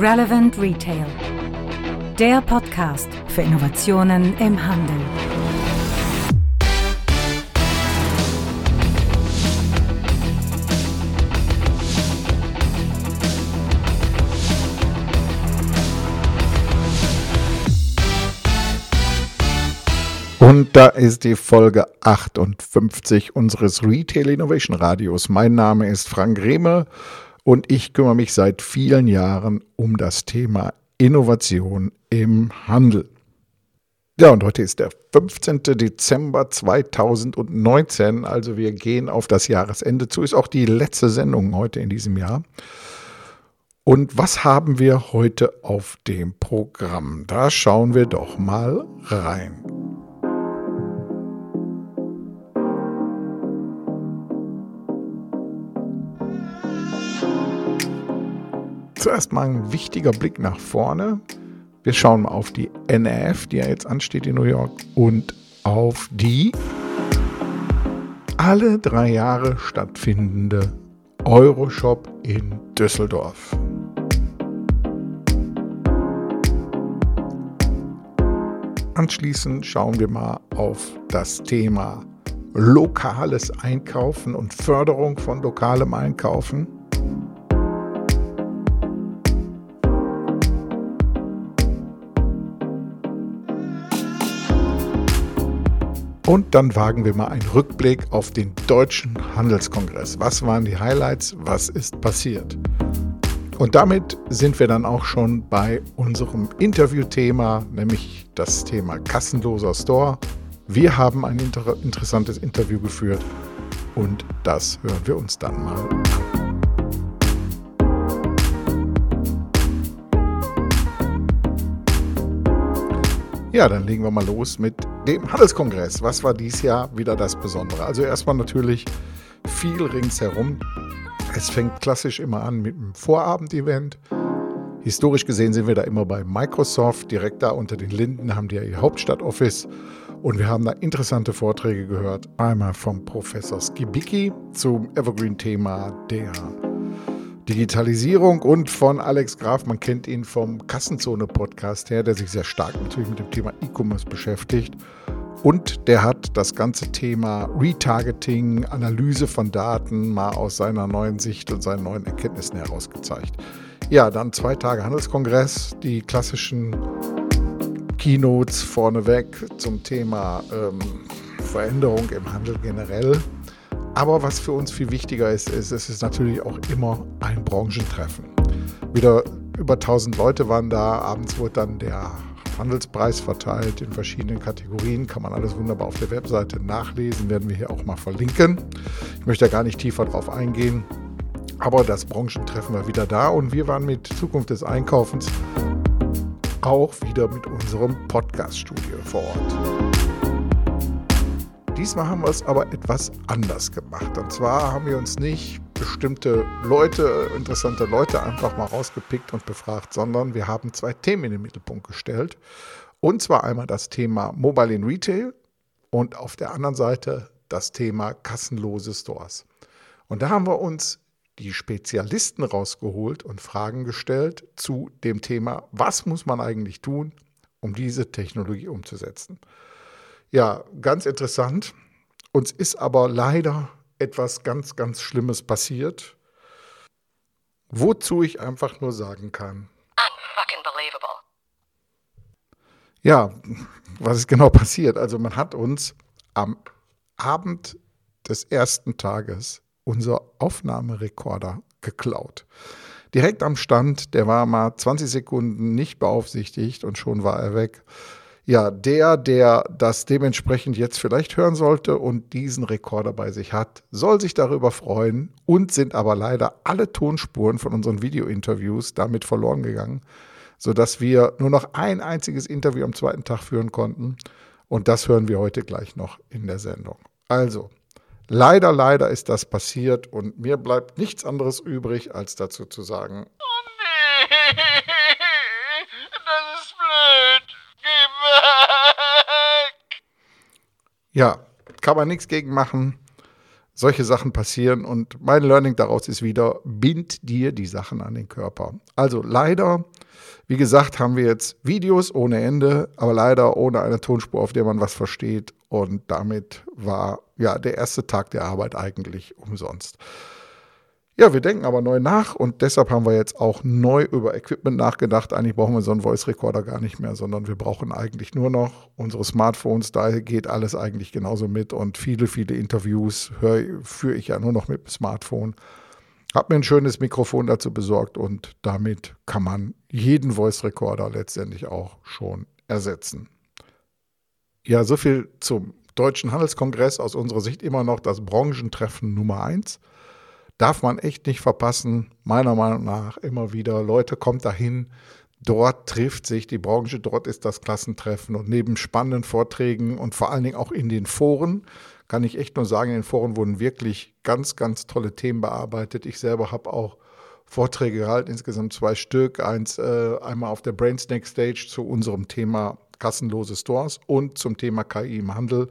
Relevant Retail. Der Podcast für Innovationen im Handel. Und da ist die Folge 58 unseres Retail Innovation Radios. Mein Name ist Frank Rehme und ich kümmere mich seit vielen Jahren um das Thema Innovation im Handel. Ja, und heute ist der 15. Dezember 2019, also wir gehen auf das Jahresende zu, ist auch die letzte Sendung heute in diesem Jahr. Und was haben wir heute auf dem Programm? Da schauen wir doch mal rein. Zuerst mal ein wichtiger Blick nach vorne. Wir schauen mal auf die NRF, die ja jetzt ansteht in New York, und auf die alle drei Jahre stattfindende Euroshop in Düsseldorf. Anschließend schauen wir mal auf das Thema lokales Einkaufen und Förderung von lokalem Einkaufen. Und dann wagen wir mal einen Rückblick auf den Deutschen Handelskongress. Was waren die Highlights? Was ist passiert? Und damit sind wir dann auch schon bei unserem Interviewthema, nämlich das Thema kassenloser Store. Wir haben ein inter interessantes Interview geführt und das hören wir uns dann mal Ja, dann legen wir mal los mit dem Handelskongress. Was war dies Jahr wieder das Besondere? Also erstmal natürlich viel ringsherum. Es fängt klassisch immer an mit einem Vorabendevent. Historisch gesehen sind wir da immer bei Microsoft. Direkt da unter den Linden haben die ja ihr Hauptstadtoffice. Und wir haben da interessante Vorträge gehört. Einmal vom Professor Skibicki zum Evergreen-Thema der Digitalisierung und von Alex Graf. Man kennt ihn vom Kassenzone-Podcast her, der sich sehr stark natürlich mit dem Thema E-Commerce beschäftigt. Und der hat das ganze Thema Retargeting, Analyse von Daten mal aus seiner neuen Sicht und seinen neuen Erkenntnissen herausgezeigt. Ja, dann zwei Tage Handelskongress, die klassischen Keynotes vorneweg zum Thema ähm, Veränderung im Handel generell. Aber was für uns viel wichtiger ist, ist, es ist natürlich auch immer ein Branchentreffen. Wieder über 1000 Leute waren da. Abends wurde dann der Handelspreis verteilt in verschiedenen Kategorien. Kann man alles wunderbar auf der Webseite nachlesen. Werden wir hier auch mal verlinken. Ich möchte da gar nicht tiefer drauf eingehen. Aber das Branchentreffen war wieder da und wir waren mit Zukunft des Einkaufens auch wieder mit unserem Podcast-Studio vor Ort. Diesmal haben wir es aber etwas anders gemacht. Und zwar haben wir uns nicht bestimmte Leute, interessante Leute einfach mal rausgepickt und befragt, sondern wir haben zwei Themen in den Mittelpunkt gestellt. Und zwar einmal das Thema Mobile in Retail und auf der anderen Seite das Thema kassenlose Stores. Und da haben wir uns die Spezialisten rausgeholt und Fragen gestellt zu dem Thema, was muss man eigentlich tun, um diese Technologie umzusetzen. Ja, ganz interessant. Uns ist aber leider etwas ganz, ganz Schlimmes passiert, wozu ich einfach nur sagen kann. Ja, was ist genau passiert? Also man hat uns am Abend des ersten Tages unser Aufnahmerekorder geklaut. Direkt am Stand, der war mal 20 Sekunden nicht beaufsichtigt und schon war er weg ja, der, der das dementsprechend jetzt vielleicht hören sollte und diesen Rekorder bei sich hat, soll sich darüber freuen und sind aber leider alle Tonspuren von unseren Video-Interviews damit verloren gegangen, sodass wir nur noch ein einziges Interview am zweiten Tag führen konnten. Und das hören wir heute gleich noch in der Sendung. Also, leider, leider ist das passiert und mir bleibt nichts anderes übrig, als dazu zu sagen. Oh nee. Ja, kann man nichts gegen machen. solche Sachen passieren und mein Learning daraus ist wieder, bind dir die Sachen an den Körper. Also leider, wie gesagt, haben wir jetzt Videos ohne Ende, aber leider ohne eine Tonspur, auf der man was versteht und damit war ja der erste Tag der Arbeit eigentlich umsonst. Ja, wir denken aber neu nach und deshalb haben wir jetzt auch neu über Equipment nachgedacht. Eigentlich brauchen wir so einen Voice Recorder gar nicht mehr, sondern wir brauchen eigentlich nur noch unsere Smartphones. Da geht alles eigentlich genauso mit und viele, viele Interviews führe ich ja nur noch mit dem Smartphone. Hab mir ein schönes Mikrofon dazu besorgt und damit kann man jeden Voice Recorder letztendlich auch schon ersetzen. Ja, so viel zum Deutschen Handelskongress. Aus unserer Sicht immer noch das Branchentreffen Nummer eins darf man echt nicht verpassen. Meiner Meinung nach immer wieder, Leute, kommt dahin. Dort trifft sich die Branche, dort ist das Klassentreffen und neben spannenden Vorträgen und vor allen Dingen auch in den Foren kann ich echt nur sagen, in den Foren wurden wirklich ganz, ganz tolle Themen bearbeitet. Ich selber habe auch Vorträge gehalten, insgesamt zwei Stück. Eins äh, einmal auf der Brainsnack Stage zu unserem Thema kassenlose Stores und zum Thema KI im Handel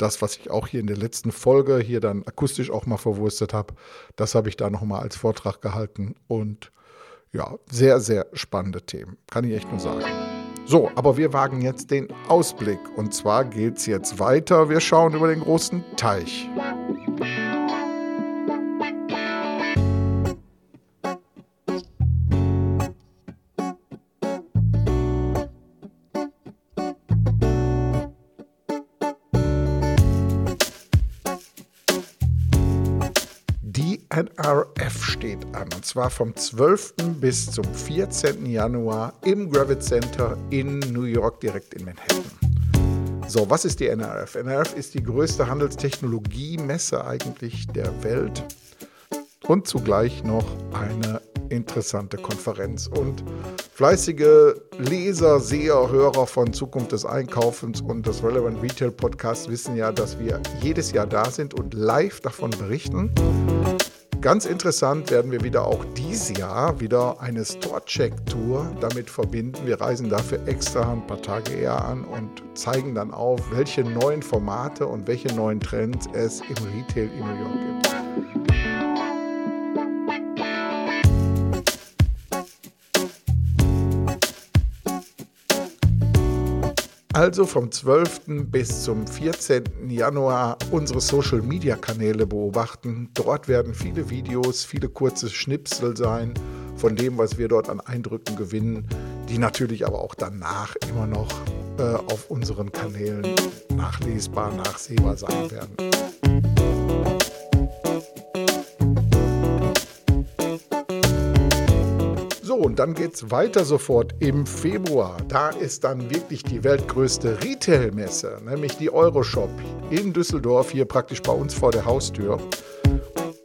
das, was ich auch hier in der letzten Folge hier dann akustisch auch mal verwurstet habe, das habe ich da nochmal als Vortrag gehalten und ja, sehr, sehr spannende Themen, kann ich echt nur sagen. So, aber wir wagen jetzt den Ausblick und zwar geht es jetzt weiter. Wir schauen über den großen Teich. NRF steht an. Und zwar vom 12. bis zum 14. Januar im Gravit Center in New York, direkt in Manhattan. So, was ist die NRF? NRF ist die größte Handelstechnologie-Messe eigentlich der Welt und zugleich noch eine interessante Konferenz. Und fleißige Leser, Seher, Hörer von Zukunft des Einkaufens und des Relevant Retail Podcasts wissen ja, dass wir jedes Jahr da sind und live davon berichten. Ganz interessant werden wir wieder auch dieses Jahr wieder eine Store-Check-Tour damit verbinden. Wir reisen dafür extra ein paar Tage eher an und zeigen dann auf, welche neuen Formate und welche neuen Trends es im Retail in New York gibt. Also vom 12. bis zum 14. Januar unsere Social-Media-Kanäle beobachten. Dort werden viele Videos, viele kurze Schnipsel sein von dem, was wir dort an Eindrücken gewinnen, die natürlich aber auch danach immer noch äh, auf unseren Kanälen nachlesbar, nachsehbar sein werden. Und dann geht es weiter sofort im Februar. Da ist dann wirklich die weltgrößte Retail-Messe, nämlich die Euroshop in Düsseldorf, hier praktisch bei uns vor der Haustür.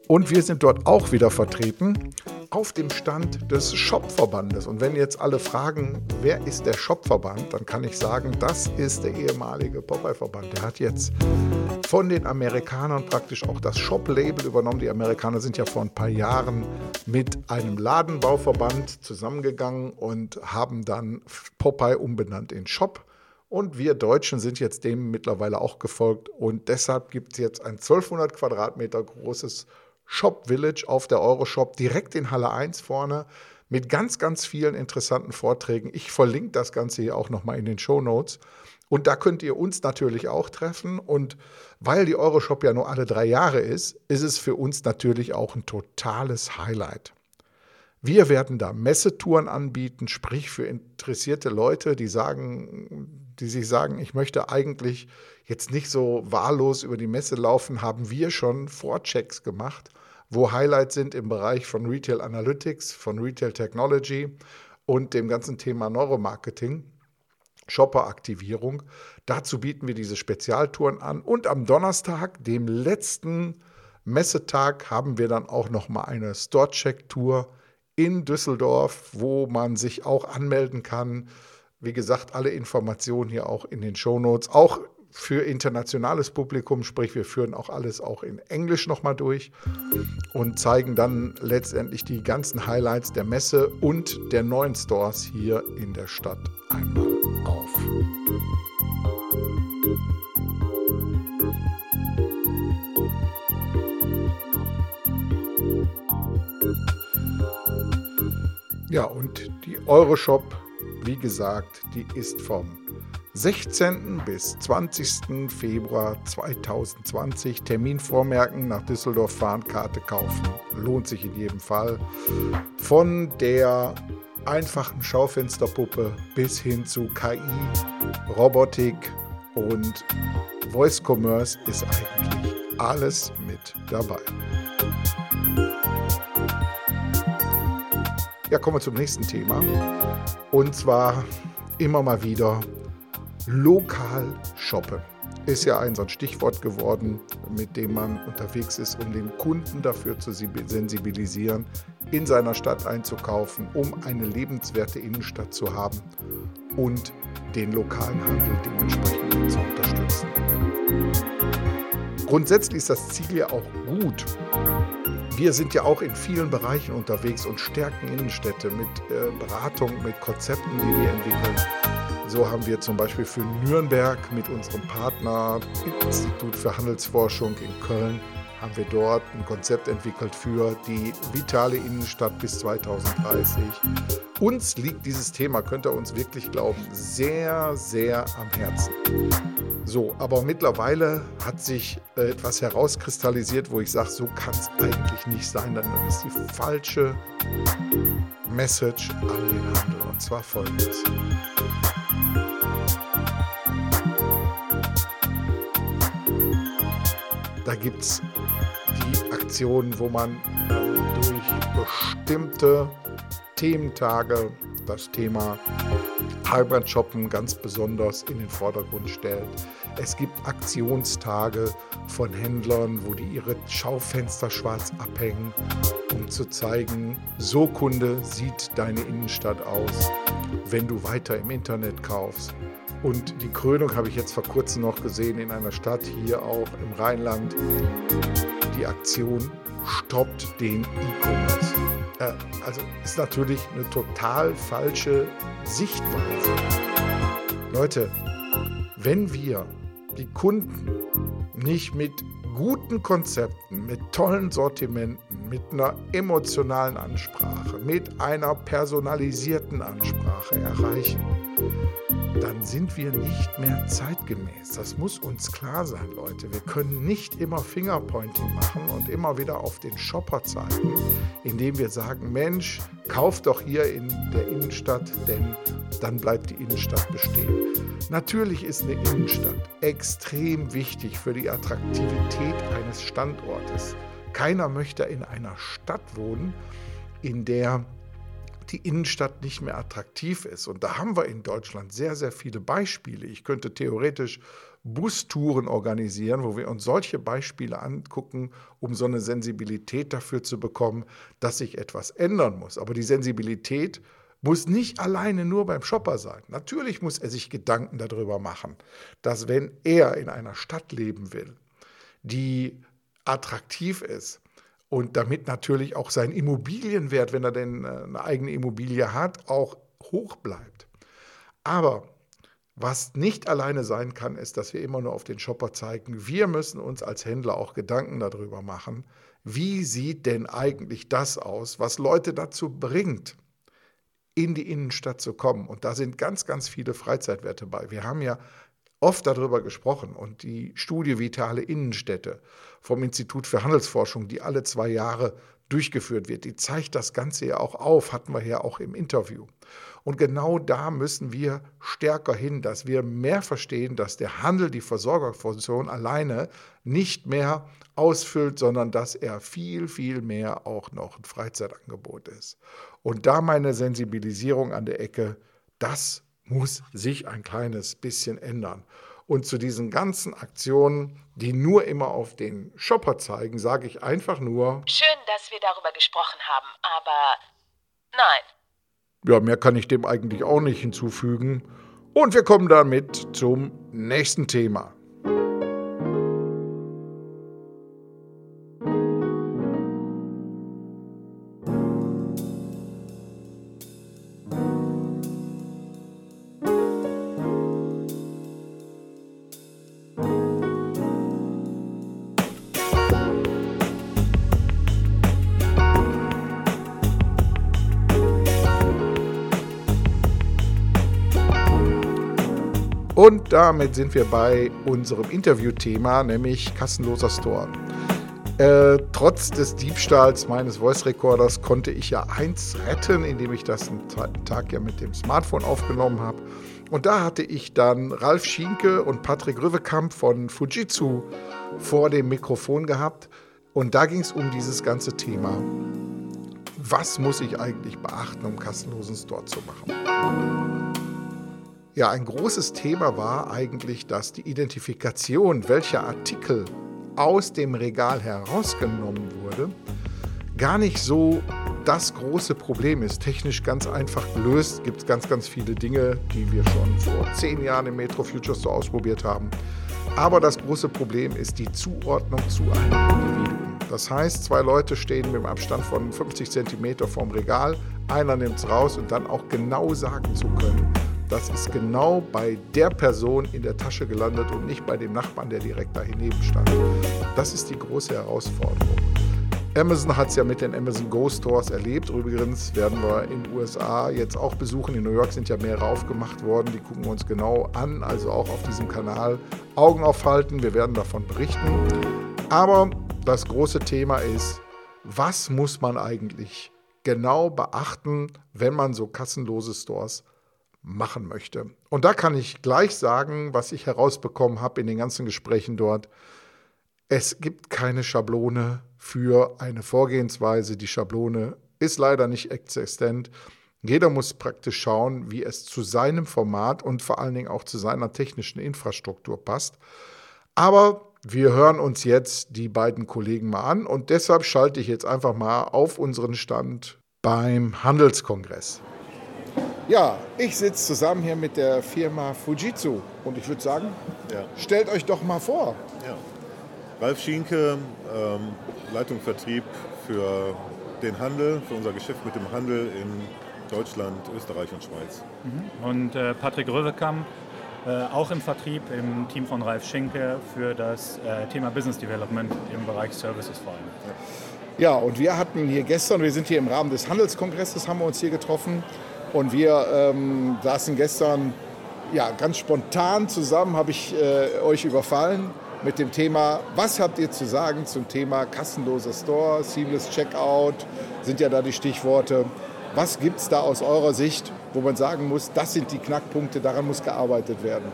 Und wir sind dort auch wieder vertreten auf dem Stand des Shopverbandes. Und wenn jetzt alle fragen, wer ist der Shopverband, dann kann ich sagen, das ist der ehemalige Popeye-Verband. Der hat jetzt von den Amerikanern praktisch auch das Shop-Label übernommen. Die Amerikaner sind ja vor ein paar Jahren mit einem Ladenbauverband zusammengegangen und haben dann Popeye umbenannt in Shop. Und wir Deutschen sind jetzt dem mittlerweile auch gefolgt. Und deshalb gibt es jetzt ein 1200 Quadratmeter großes Shop Village auf der Euroshop, direkt in Halle 1 vorne, mit ganz, ganz vielen interessanten Vorträgen. Ich verlinke das Ganze hier auch nochmal in den Show Notes. Und da könnt ihr uns natürlich auch treffen. Und weil die Euroshop ja nur alle drei Jahre ist, ist es für uns natürlich auch ein totales Highlight. Wir werden da Messetouren anbieten, sprich für interessierte Leute, die sagen, die sich sagen, ich möchte eigentlich jetzt nicht so wahllos über die Messe laufen, haben wir schon Vorchecks gemacht, wo Highlights sind im Bereich von Retail Analytics, von Retail Technology und dem ganzen Thema Neuromarketing. Shopper-Aktivierung. Dazu bieten wir diese Spezialtouren an. Und am Donnerstag, dem letzten Messetag, haben wir dann auch noch mal eine Store-Check-Tour in Düsseldorf, wo man sich auch anmelden kann. Wie gesagt, alle Informationen hier auch in den Show Notes, auch für internationales Publikum, sprich wir führen auch alles auch in Englisch nochmal durch und zeigen dann letztendlich die ganzen Highlights der Messe und der neuen Stores hier in der Stadt einmal auf. Ja, und die Euroshop wie gesagt, die ist vom 16. bis 20. Februar 2020. Termin vormerken, nach Düsseldorf fahren, Karte kaufen. Lohnt sich in jedem Fall. Von der einfachen Schaufensterpuppe bis hin zu KI, Robotik und Voice Commerce ist eigentlich alles mit dabei. Ja, kommen wir zum nächsten Thema. Und zwar immer mal wieder lokal shoppen. Ist ja ein so ein Stichwort geworden, mit dem man unterwegs ist, um den Kunden dafür zu sensibilisieren, in seiner Stadt einzukaufen, um eine lebenswerte Innenstadt zu haben und den lokalen Handel dementsprechend zu unterstützen. Grundsätzlich ist das Ziel ja auch gut. Wir sind ja auch in vielen Bereichen unterwegs und stärken Innenstädte mit äh, Beratung, mit Konzepten, die wir entwickeln. So haben wir zum Beispiel für Nürnberg mit unserem Partner Institut für Handelsforschung in Köln haben wir dort ein Konzept entwickelt für die vitale Innenstadt bis 2030. Uns liegt dieses Thema, könnt ihr uns wirklich glauben, sehr, sehr am Herzen. So, aber mittlerweile hat sich äh, etwas herauskristallisiert, wo ich sage, so kann es eigentlich nicht sein. Dann ist die falsche Message an den Handel. Und zwar folgendes. Da gibt es die Aktionen, wo man durch bestimmte Thementage das Thema Halbrand Shoppen ganz besonders in den Vordergrund stellt. Es gibt Aktionstage von Händlern, wo die ihre Schaufenster schwarz abhängen, um zu zeigen, so Kunde sieht deine Innenstadt aus, wenn du weiter im Internet kaufst. Und die Krönung habe ich jetzt vor kurzem noch gesehen in einer Stadt hier auch im Rheinland. Die Aktion stoppt den E-Commerce. Äh, also ist natürlich eine total falsche Sichtweise. Leute, wenn wir die Kunden nicht mit guten Konzepten, mit tollen Sortimenten, mit einer emotionalen Ansprache, mit einer personalisierten Ansprache erreichen, dann sind wir nicht mehr zeitgemäß. Das muss uns klar sein, Leute. Wir können nicht immer Fingerpointing machen und immer wieder auf den Shopper zeigen, indem wir sagen, Mensch, kauf doch hier in der Innenstadt, denn dann bleibt die Innenstadt bestehen. Natürlich ist eine Innenstadt extrem wichtig für die Attraktivität eines Standortes. Keiner möchte in einer Stadt wohnen, in der die Innenstadt nicht mehr attraktiv ist. Und da haben wir in Deutschland sehr, sehr viele Beispiele. Ich könnte theoretisch Bustouren organisieren, wo wir uns solche Beispiele angucken, um so eine Sensibilität dafür zu bekommen, dass sich etwas ändern muss. Aber die Sensibilität muss nicht alleine nur beim Shopper sein. Natürlich muss er sich Gedanken darüber machen, dass wenn er in einer Stadt leben will, die attraktiv ist, und damit natürlich auch sein Immobilienwert, wenn er denn äh, eine eigene Immobilie hat, auch hoch bleibt. Aber was nicht alleine sein kann, ist, dass wir immer nur auf den Shopper zeigen. Wir müssen uns als Händler auch Gedanken darüber machen, wie sieht denn eigentlich das aus, was Leute dazu bringt, in die Innenstadt zu kommen. Und da sind ganz, ganz viele Freizeitwerte bei. Wir haben ja oft darüber gesprochen und die Studie Vitale Innenstädte vom Institut für Handelsforschung, die alle zwei Jahre durchgeführt wird, die zeigt das Ganze ja auch auf, hatten wir ja auch im Interview. Und genau da müssen wir stärker hin, dass wir mehr verstehen, dass der Handel die Versorgerfunktion alleine nicht mehr ausfüllt, sondern dass er viel, viel mehr auch noch ein Freizeitangebot ist. Und da meine Sensibilisierung an der Ecke, das muss sich ein kleines bisschen ändern. Und zu diesen ganzen Aktionen, die nur immer auf den Shopper zeigen, sage ich einfach nur. Schön, dass wir darüber gesprochen haben, aber nein. Ja, mehr kann ich dem eigentlich auch nicht hinzufügen. Und wir kommen damit zum nächsten Thema. Und damit sind wir bei unserem Interviewthema, nämlich kassenloser Store. Äh, trotz des Diebstahls meines Voice Recorders konnte ich ja eins retten, indem ich das einen Tag ja mit dem Smartphone aufgenommen habe. Und da hatte ich dann Ralf Schienke und Patrick Rüwekamp von Fujitsu vor dem Mikrofon gehabt. Und da ging es um dieses ganze Thema. Was muss ich eigentlich beachten, um kassenlosen Store zu machen? Ja, ein großes Thema war eigentlich, dass die Identifikation, welcher Artikel aus dem Regal herausgenommen wurde, gar nicht so das große Problem ist. Technisch ganz einfach gelöst. Gibt es ganz, ganz viele Dinge, die wir schon vor zehn Jahren im Metro Futures so ausprobiert haben. Aber das große Problem ist die Zuordnung zu einem Individuum. Das heißt, zwei Leute stehen mit einem Abstand von 50 cm vorm Regal, einer nimmt es raus und dann auch genau sagen zu können, das ist genau bei der Person in der Tasche gelandet und nicht bei dem Nachbarn, der direkt daneben stand. Das ist die große Herausforderung. Amazon hat es ja mit den Amazon Go Stores erlebt. Übrigens werden wir in den USA jetzt auch besuchen. In New York sind ja mehrere aufgemacht worden. Die gucken wir uns genau an, also auch auf diesem Kanal Augen aufhalten. Wir werden davon berichten. Aber das große Thema ist, was muss man eigentlich genau beachten, wenn man so kassenlose Stores machen möchte. Und da kann ich gleich sagen, was ich herausbekommen habe in den ganzen Gesprächen dort. Es gibt keine Schablone für eine Vorgehensweise. Die Schablone ist leider nicht existent. Jeder muss praktisch schauen, wie es zu seinem Format und vor allen Dingen auch zu seiner technischen Infrastruktur passt. Aber wir hören uns jetzt die beiden Kollegen mal an und deshalb schalte ich jetzt einfach mal auf unseren Stand beim Handelskongress. Ja, ich sitze zusammen hier mit der Firma Fujitsu und ich würde sagen, ja. stellt euch doch mal vor. Ja. Ralf Schienke, ähm, Leitung Vertrieb für den Handel, für unser Geschäft mit dem Handel in Deutschland, Österreich und Schweiz. Mhm. Und äh, Patrick Röwekamp, äh, auch im Vertrieb im Team von Ralf Schinke für das äh, Thema Business Development im Bereich Services vor allem. Ja. ja, und wir hatten hier gestern, wir sind hier im Rahmen des Handelskongresses, haben wir uns hier getroffen und wir ähm, saßen gestern ja, ganz spontan zusammen, habe ich äh, euch überfallen mit dem Thema, was habt ihr zu sagen zum Thema kassenloser Store, Seamless Checkout, sind ja da die Stichworte. Was gibt es da aus eurer Sicht, wo man sagen muss, das sind die Knackpunkte, daran muss gearbeitet werden?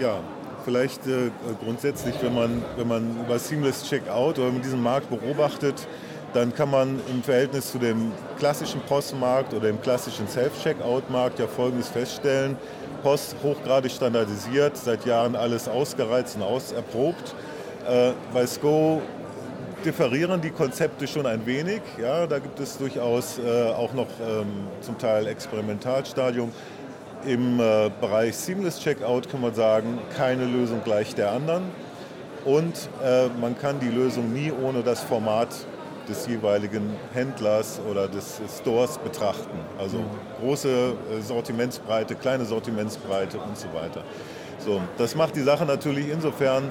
Ja, vielleicht äh, grundsätzlich, wenn man, wenn man über Seamless Checkout oder mit diesem Markt beobachtet, dann kann man im Verhältnis zu dem klassischen Postmarkt oder dem klassischen Self-Checkout-Markt ja Folgendes feststellen. Post hochgradig standardisiert, seit Jahren alles ausgereizt und auserprobt. Äh, bei SCO differieren die Konzepte schon ein wenig. Ja, da gibt es durchaus äh, auch noch ähm, zum Teil Experimentalstadium. Im äh, Bereich Seamless Checkout kann man sagen, keine Lösung gleich der anderen. Und äh, man kann die Lösung nie ohne das Format des jeweiligen Händlers oder des Stores betrachten. Also große äh, Sortimentsbreite, kleine Sortimentsbreite und so weiter. So, das macht die Sache natürlich insofern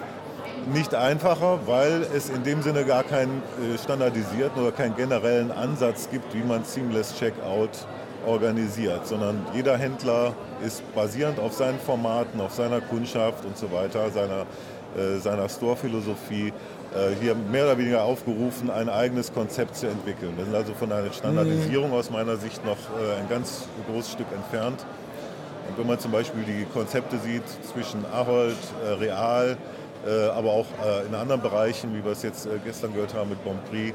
nicht einfacher, weil es in dem Sinne gar keinen äh, standardisierten oder keinen generellen Ansatz gibt, wie man Seamless Checkout organisiert, sondern jeder Händler ist basierend auf seinen Formaten, auf seiner Kundschaft und so weiter, seiner, äh, seiner Store-Philosophie hier mehr oder weniger aufgerufen, ein eigenes Konzept zu entwickeln. Wir sind also von einer Standardisierung aus meiner Sicht noch äh, ein ganz großes Stück entfernt. Und wenn man zum Beispiel die Konzepte sieht zwischen Ahold, äh, Real, aber auch in anderen Bereichen, wie wir es jetzt gestern gehört haben mit Bonprix,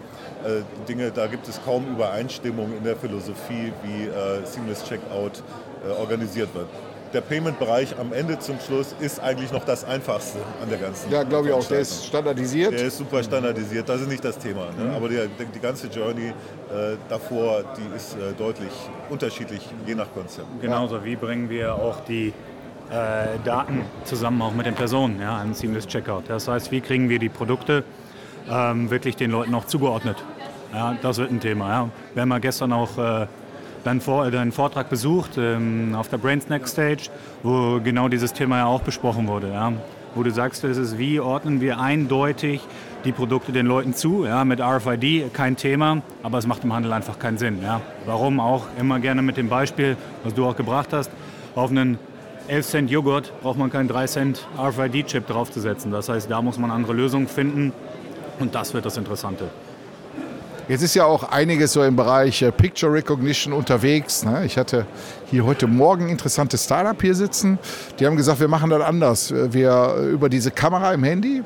Dinge, da gibt es kaum Übereinstimmung in der Philosophie, wie Seamless Checkout organisiert wird der Payment-Bereich am Ende zum Schluss ist eigentlich noch das Einfachste an der ganzen Ja, glaube ich auch. Der ist standardisiert. Der ist super standardisiert. Das ist nicht das Thema. Ne? Mhm. Aber die, die, ganze Journey äh, davor, die ist äh, deutlich unterschiedlich, je nach Konzept. Genauso. Wie bringen wir auch die äh, Daten zusammen auch mit den Personen ja, an Seamless Checkout? Das heißt, wie kriegen wir die Produkte ähm, wirklich den Leuten auch zugeordnet? Ja, das wird ein Thema. Ja. Wir haben ja gestern auch äh, deinen, Vor deinen Vortrag besucht ähm, auf der Brainsnack Stage, wo genau dieses Thema ja auch besprochen wurde. Ja? Wo du sagst, es ist, wie ordnen wir eindeutig die Produkte den Leuten zu. Ja? Mit RFID kein Thema, aber es macht im Handel einfach keinen Sinn. Ja? Warum auch immer gerne mit dem Beispiel, was du auch gebracht hast, auf einen 11 Cent Joghurt braucht man keinen 3 Cent RFID-Chip draufzusetzen. Das heißt, da muss man andere Lösungen finden und das wird das Interessante. Jetzt ist ja auch einiges so im Bereich äh, Picture Recognition unterwegs. Ne? Ich hatte hier heute Morgen ein interessantes Startup hier sitzen. Die haben gesagt, wir machen das anders. Wir äh, über diese Kamera im Handy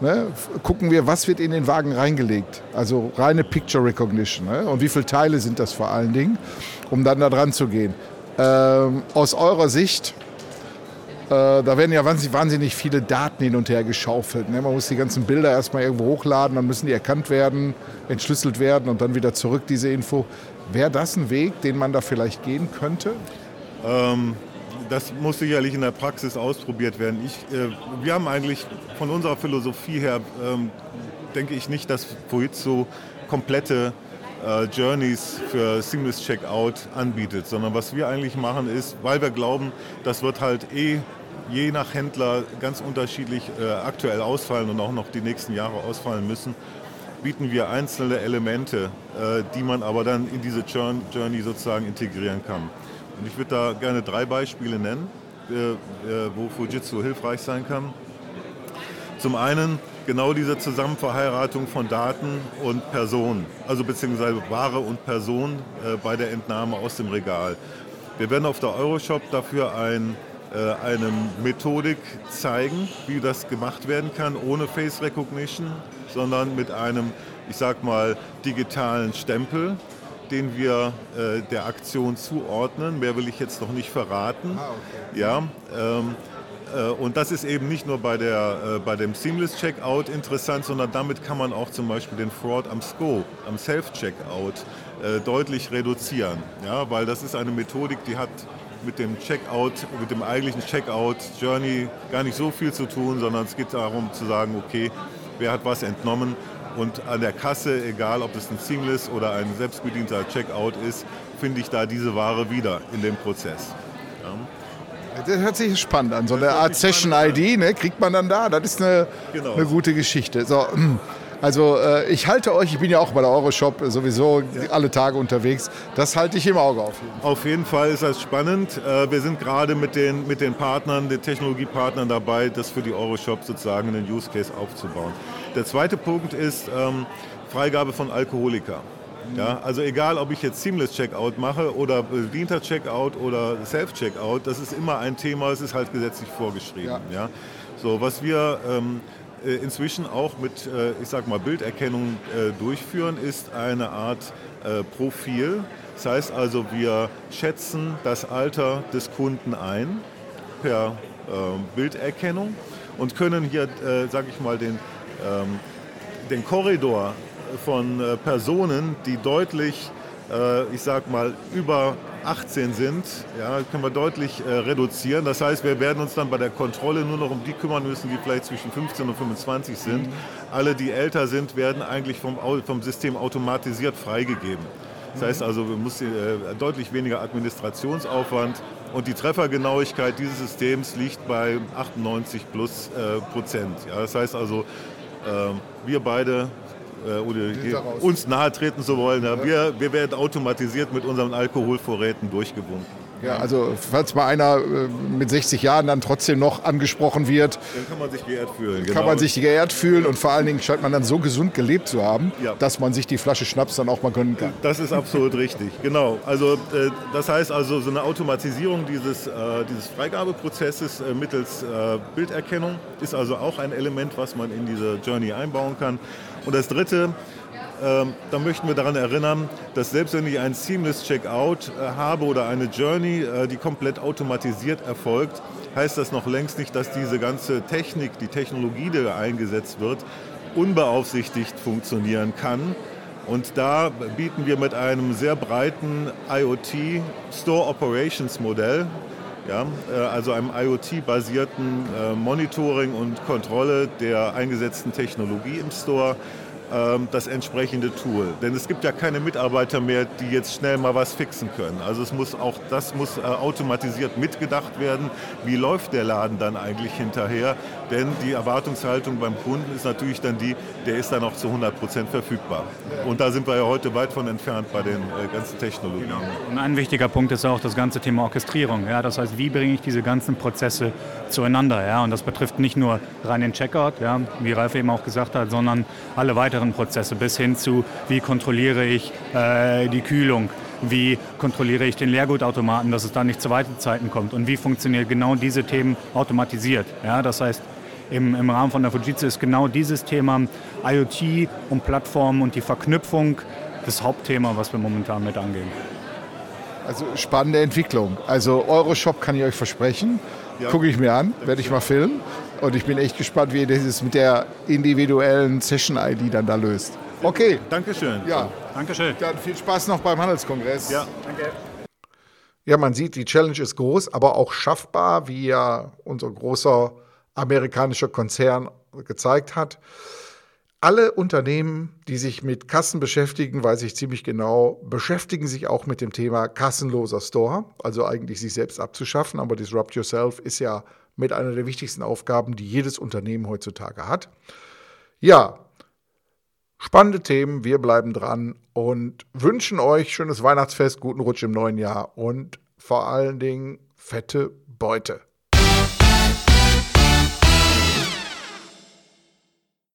ne, gucken wir, was wird in den Wagen reingelegt. Also reine Picture Recognition. Ne? Und wie viele Teile sind das vor allen Dingen, um dann da dran zu gehen. Ähm, aus eurer Sicht, da werden ja wahnsinnig viele Daten hin und her geschaufelt. Ne? Man muss die ganzen Bilder erstmal irgendwo hochladen, dann müssen die erkannt werden, entschlüsselt werden und dann wieder zurück, diese Info. Wäre das ein Weg, den man da vielleicht gehen könnte? Ähm, das muss sicherlich in der Praxis ausprobiert werden. Ich, äh, wir haben eigentlich von unserer Philosophie her, ähm, denke ich nicht, dass Fujitsu komplette äh, Journeys für Seamless Checkout anbietet, sondern was wir eigentlich machen ist, weil wir glauben, das wird halt eh je nach Händler ganz unterschiedlich äh, aktuell ausfallen und auch noch die nächsten Jahre ausfallen müssen, bieten wir einzelne Elemente, äh, die man aber dann in diese Journey sozusagen integrieren kann. Und ich würde da gerne drei Beispiele nennen, äh, äh, wo Fujitsu hilfreich sein kann. Zum einen genau diese Zusammenverheiratung von Daten und Personen, also beziehungsweise Ware und Person äh, bei der Entnahme aus dem Regal. Wir werden auf der Euroshop dafür ein eine Methodik zeigen, wie das gemacht werden kann, ohne Face Recognition, sondern mit einem, ich sag mal, digitalen Stempel, den wir äh, der Aktion zuordnen. Mehr will ich jetzt noch nicht verraten. Ah, okay. Ja, ähm, äh, und das ist eben nicht nur bei, der, äh, bei dem Seamless Checkout interessant, sondern damit kann man auch zum Beispiel den Fraud am Scope, am Self-Checkout äh, deutlich reduzieren. Ja, weil das ist eine Methodik, die hat mit dem Checkout, mit dem eigentlichen Checkout-Journey gar nicht so viel zu tun, sondern es geht darum zu sagen, okay, wer hat was entnommen und an der Kasse, egal ob es ein Seamless oder ein selbstbedienter Checkout ist, finde ich da diese Ware wieder in dem Prozess. Ja. Das hört sich spannend an. So eine Art Session-ID ne, kriegt man dann da. Das ist eine, genau. eine gute Geschichte. So, Also äh, ich halte euch, ich bin ja auch bei der Euroshop sowieso alle Tage unterwegs, das halte ich im Auge auf. Jeden Fall. Auf jeden Fall ist das spannend. Äh, wir sind gerade mit den, mit den Partnern, den Technologiepartnern dabei, das für die Euroshop sozusagen einen Use Case aufzubauen. Der zweite Punkt ist ähm, Freigabe von Alkoholika. Ja, also egal, ob ich jetzt Seamless Checkout mache oder bedienter Checkout oder Self-Checkout, das ist immer ein Thema, es ist halt gesetzlich vorgeschrieben. Ja. ja. So, was wir ähm, äh, inzwischen auch mit, äh, ich sag mal, Bilderkennung äh, durchführen, ist eine Art Profil. Das heißt also, wir schätzen das Alter des Kunden ein per Bilderkennung und können hier, sage ich mal, den, ähm, den Korridor von Personen, die deutlich, ich sag mal, über 18 sind, ja, können wir deutlich äh, reduzieren. Das heißt, wir werden uns dann bei der Kontrolle nur noch um die kümmern müssen, die vielleicht zwischen 15 und 25 sind. Mhm. Alle, die älter sind, werden eigentlich vom, vom System automatisiert freigegeben. Das heißt also, wir müssen äh, deutlich weniger Administrationsaufwand und die Treffergenauigkeit dieses Systems liegt bei 98 plus äh, Prozent. Ja, das heißt also, äh, wir beide äh, oder uns nahe treten zu wollen. Wir, wir werden automatisiert mit unseren Alkoholvorräten durchgewunken. Ja, also falls mal einer äh, mit 60 Jahren dann trotzdem noch angesprochen wird, dann kann man sich geehrt fühlen. Genau. Kann man sich geehrt fühlen und vor allen Dingen scheint man dann so gesund gelebt zu haben, ja. dass man sich die Flasche Schnaps dann auch mal gönnen kann. Das ist absolut richtig, genau. Also äh, das heißt also so eine Automatisierung dieses, äh, dieses Freigabeprozesses äh, mittels äh, Bilderkennung ist also auch ein Element, was man in diese Journey einbauen kann. Und das Dritte, ähm, da möchten wir daran erinnern, dass selbst wenn ich ein Seamless Checkout äh, habe oder eine Journey, äh, die komplett automatisiert erfolgt, heißt das noch längst nicht, dass diese ganze Technik, die Technologie, die eingesetzt wird, unbeaufsichtigt funktionieren kann. Und da bieten wir mit einem sehr breiten IoT Store Operations Modell, ja, äh, also einem IoT-basierten Monitoring und Kontrolle der eingesetzten Technologie im Store, das entsprechende Tool. Denn es gibt ja keine Mitarbeiter mehr, die jetzt schnell mal was fixen können. Also es muss auch das muss äh, automatisiert mitgedacht werden. Wie läuft der Laden dann eigentlich hinterher? Denn die Erwartungshaltung beim Kunden ist natürlich dann die, der ist dann auch zu 100 Prozent verfügbar. Und da sind wir ja heute weit von entfernt bei den äh, ganzen Technologien. Genau. Und ein wichtiger Punkt ist auch das ganze Thema Orchestrierung. Ja? Das heißt, wie bringe ich diese ganzen Prozesse zueinander? Ja? Und das betrifft nicht nur rein den Checkout, ja? wie Ralf eben auch gesagt hat, sondern alle weiteren Prozesse bis hin zu, wie kontrolliere ich äh, die Kühlung, wie kontrolliere ich den Leergutautomaten, dass es da nicht zu Wartezeiten kommt und wie funktioniert genau diese Themen automatisiert. Ja, das heißt, im, im Rahmen von der Fujitsu ist genau dieses Thema IoT und Plattformen und die Verknüpfung das Hauptthema, was wir momentan mit angehen. Also spannende Entwicklung. Also Euroshop kann ich euch versprechen. Ja. Gucke ich mir an, werde ich mal filmen. Und ich bin echt gespannt, wie ihr das mit der individuellen Session-ID dann da löst. Okay. Dankeschön. Ja. Dankeschön. Dann viel Spaß noch beim Handelskongress. Ja. Danke. Ja, man sieht, die Challenge ist groß, aber auch schaffbar, wie ja unser großer amerikanischer Konzern gezeigt hat. Alle Unternehmen, die sich mit Kassen beschäftigen, weiß ich ziemlich genau, beschäftigen sich auch mit dem Thema kassenloser Store, also eigentlich sich selbst abzuschaffen. Aber Disrupt Yourself ist ja mit einer der wichtigsten Aufgaben, die jedes Unternehmen heutzutage hat. Ja, spannende Themen, wir bleiben dran und wünschen euch schönes Weihnachtsfest, guten Rutsch im neuen Jahr und vor allen Dingen fette Beute.